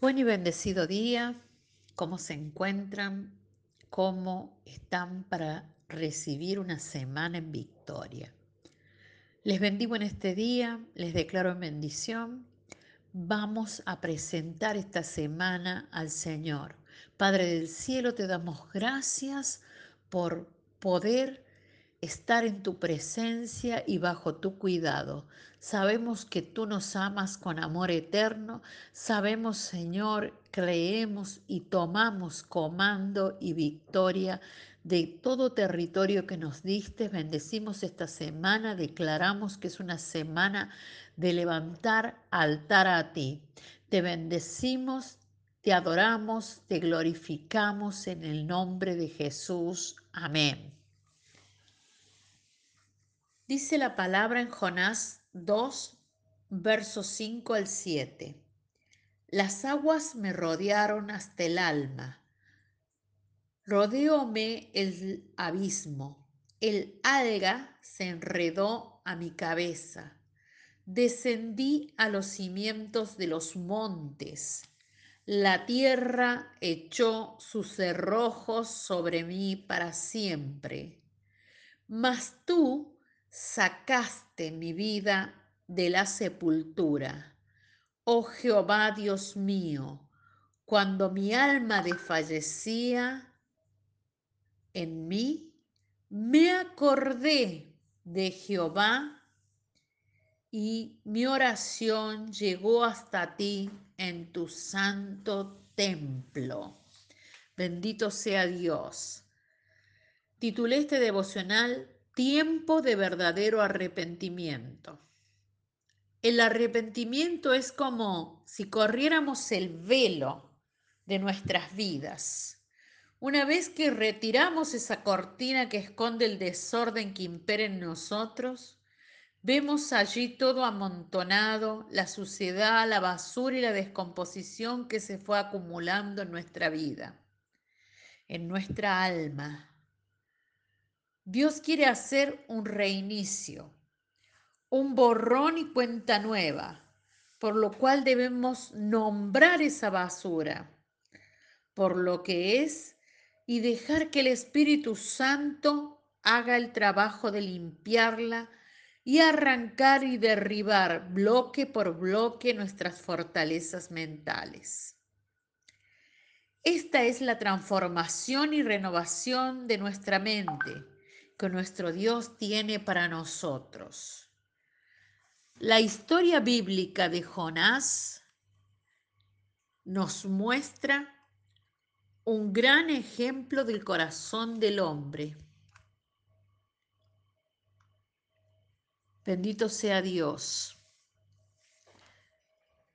Buen y bendecido día. ¿Cómo se encuentran? ¿Cómo están para recibir una semana en victoria? Les bendigo en este día, les declaro en bendición. Vamos a presentar esta semana al Señor. Padre del cielo, te damos gracias por poder estar en tu presencia y bajo tu cuidado. Sabemos que tú nos amas con amor eterno. Sabemos, Señor, creemos y tomamos comando y victoria de todo territorio que nos diste. Bendecimos esta semana, declaramos que es una semana de levantar altar a ti. Te bendecimos, te adoramos, te glorificamos en el nombre de Jesús. Amén. Dice la palabra en Jonás 2, versos 5 al 7. Las aguas me rodearon hasta el alma. Rodeóme el abismo. El alga se enredó a mi cabeza. Descendí a los cimientos de los montes. La tierra echó sus cerrojos sobre mí para siempre. Mas tú sacaste mi vida de la sepultura. Oh Jehová Dios mío, cuando mi alma desfallecía en mí, me acordé de Jehová y mi oración llegó hasta ti en tu santo templo. Bendito sea Dios. Titulé este devocional tiempo de verdadero arrepentimiento. El arrepentimiento es como si corriéramos el velo de nuestras vidas. Una vez que retiramos esa cortina que esconde el desorden que impera en nosotros, vemos allí todo amontonado, la suciedad, la basura y la descomposición que se fue acumulando en nuestra vida, en nuestra alma, Dios quiere hacer un reinicio, un borrón y cuenta nueva, por lo cual debemos nombrar esa basura por lo que es y dejar que el Espíritu Santo haga el trabajo de limpiarla y arrancar y derribar bloque por bloque nuestras fortalezas mentales. Esta es la transformación y renovación de nuestra mente que nuestro Dios tiene para nosotros. La historia bíblica de Jonás nos muestra un gran ejemplo del corazón del hombre. Bendito sea Dios.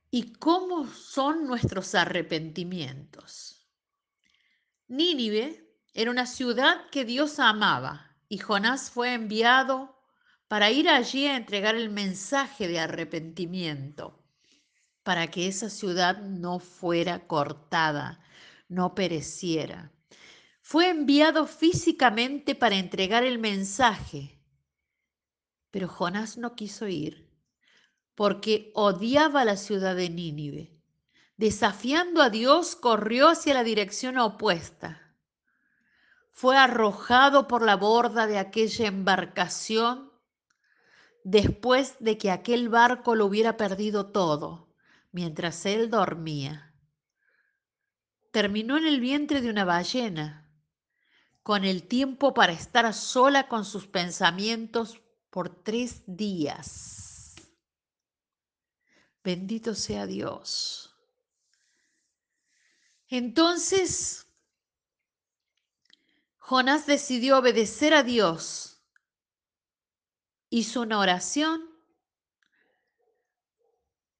¿Y cómo son nuestros arrepentimientos? Nínive era una ciudad que Dios amaba y Jonás fue enviado para ir allí a entregar el mensaje de arrepentimiento, para que esa ciudad no fuera cortada, no pereciera. Fue enviado físicamente para entregar el mensaje, pero Jonás no quiso ir porque odiaba la ciudad de Nínive. Desafiando a Dios, corrió hacia la dirección opuesta fue arrojado por la borda de aquella embarcación después de que aquel barco lo hubiera perdido todo, mientras él dormía. Terminó en el vientre de una ballena, con el tiempo para estar sola con sus pensamientos por tres días. Bendito sea Dios. Entonces Jonás decidió obedecer a Dios. Hizo una oración.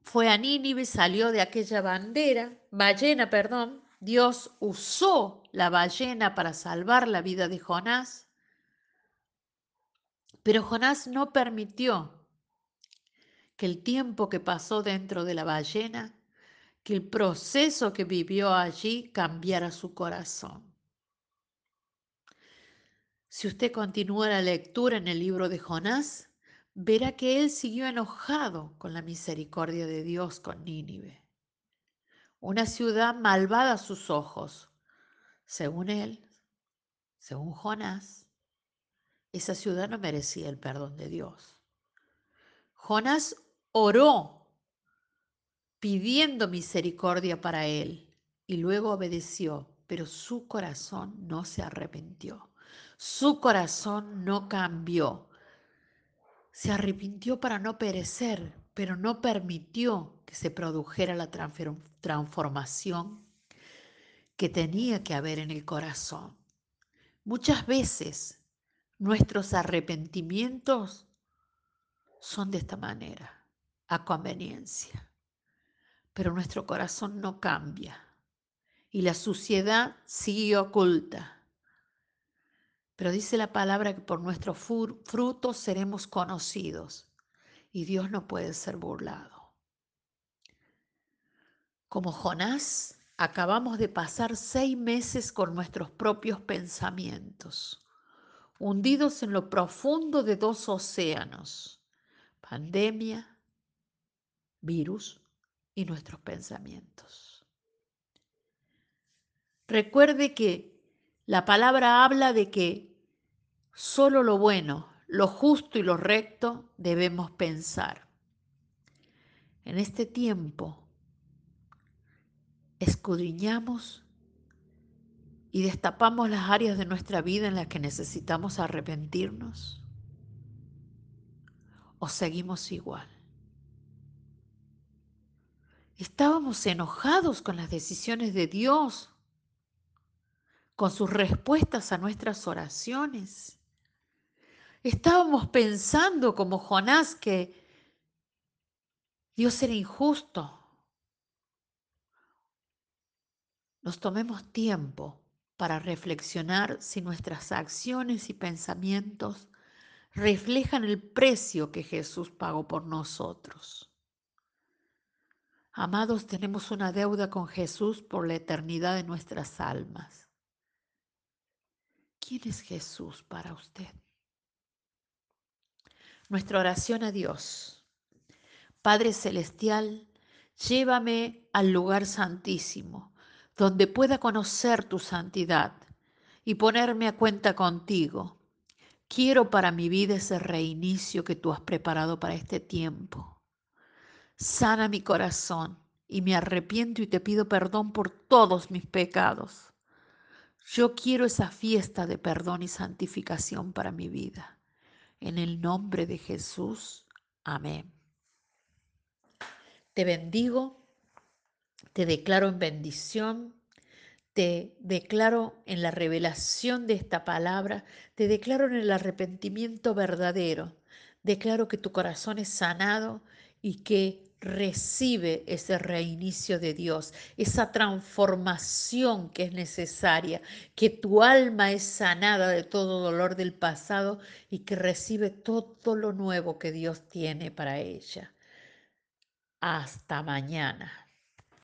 Fue a Nínive, salió de aquella bandera, ballena, perdón. Dios usó la ballena para salvar la vida de Jonás. Pero Jonás no permitió que el tiempo que pasó dentro de la ballena, que el proceso que vivió allí cambiara su corazón. Si usted continúa la lectura en el libro de Jonás, verá que él siguió enojado con la misericordia de Dios con Nínive. una ciudad malvada a sus ojos. Según él, según Jonás, esa ciudad no merecía el perdón de Dios. Jonás oró pidiendo misericordia para él y luego obedeció, pero su corazón no se arrepintió. Su corazón no cambió. Se arrepintió para no perecer, pero no permitió que se produjera la transformación que tenía que haber en el corazón. Muchas veces nuestros arrepentimientos son de esta manera, a conveniencia, pero nuestro corazón no cambia y la suciedad sigue oculta. Pero dice la palabra que por nuestros frutos seremos conocidos y Dios no puede ser burlado. Como Jonás, acabamos de pasar seis meses con nuestros propios pensamientos, hundidos en lo profundo de dos océanos, pandemia, virus y nuestros pensamientos. Recuerde que la palabra habla de que solo lo bueno, lo justo y lo recto debemos pensar. En este tiempo escudriñamos y destapamos las áreas de nuestra vida en las que necesitamos arrepentirnos o seguimos igual. Estábamos enojados con las decisiones de Dios con sus respuestas a nuestras oraciones. Estábamos pensando como Jonás que Dios era injusto. Nos tomemos tiempo para reflexionar si nuestras acciones y pensamientos reflejan el precio que Jesús pagó por nosotros. Amados, tenemos una deuda con Jesús por la eternidad de nuestras almas. ¿Quién es Jesús para usted? Nuestra oración a Dios. Padre Celestial, llévame al lugar santísimo, donde pueda conocer tu santidad y ponerme a cuenta contigo. Quiero para mi vida ese reinicio que tú has preparado para este tiempo. Sana mi corazón y me arrepiento y te pido perdón por todos mis pecados. Yo quiero esa fiesta de perdón y santificación para mi vida. En el nombre de Jesús. Amén. Te bendigo, te declaro en bendición, te declaro en la revelación de esta palabra, te declaro en el arrepentimiento verdadero. Declaro que tu corazón es sanado y que recibe ese reinicio de Dios, esa transformación que es necesaria, que tu alma es sanada de todo dolor del pasado y que recibe todo lo nuevo que Dios tiene para ella. Hasta mañana.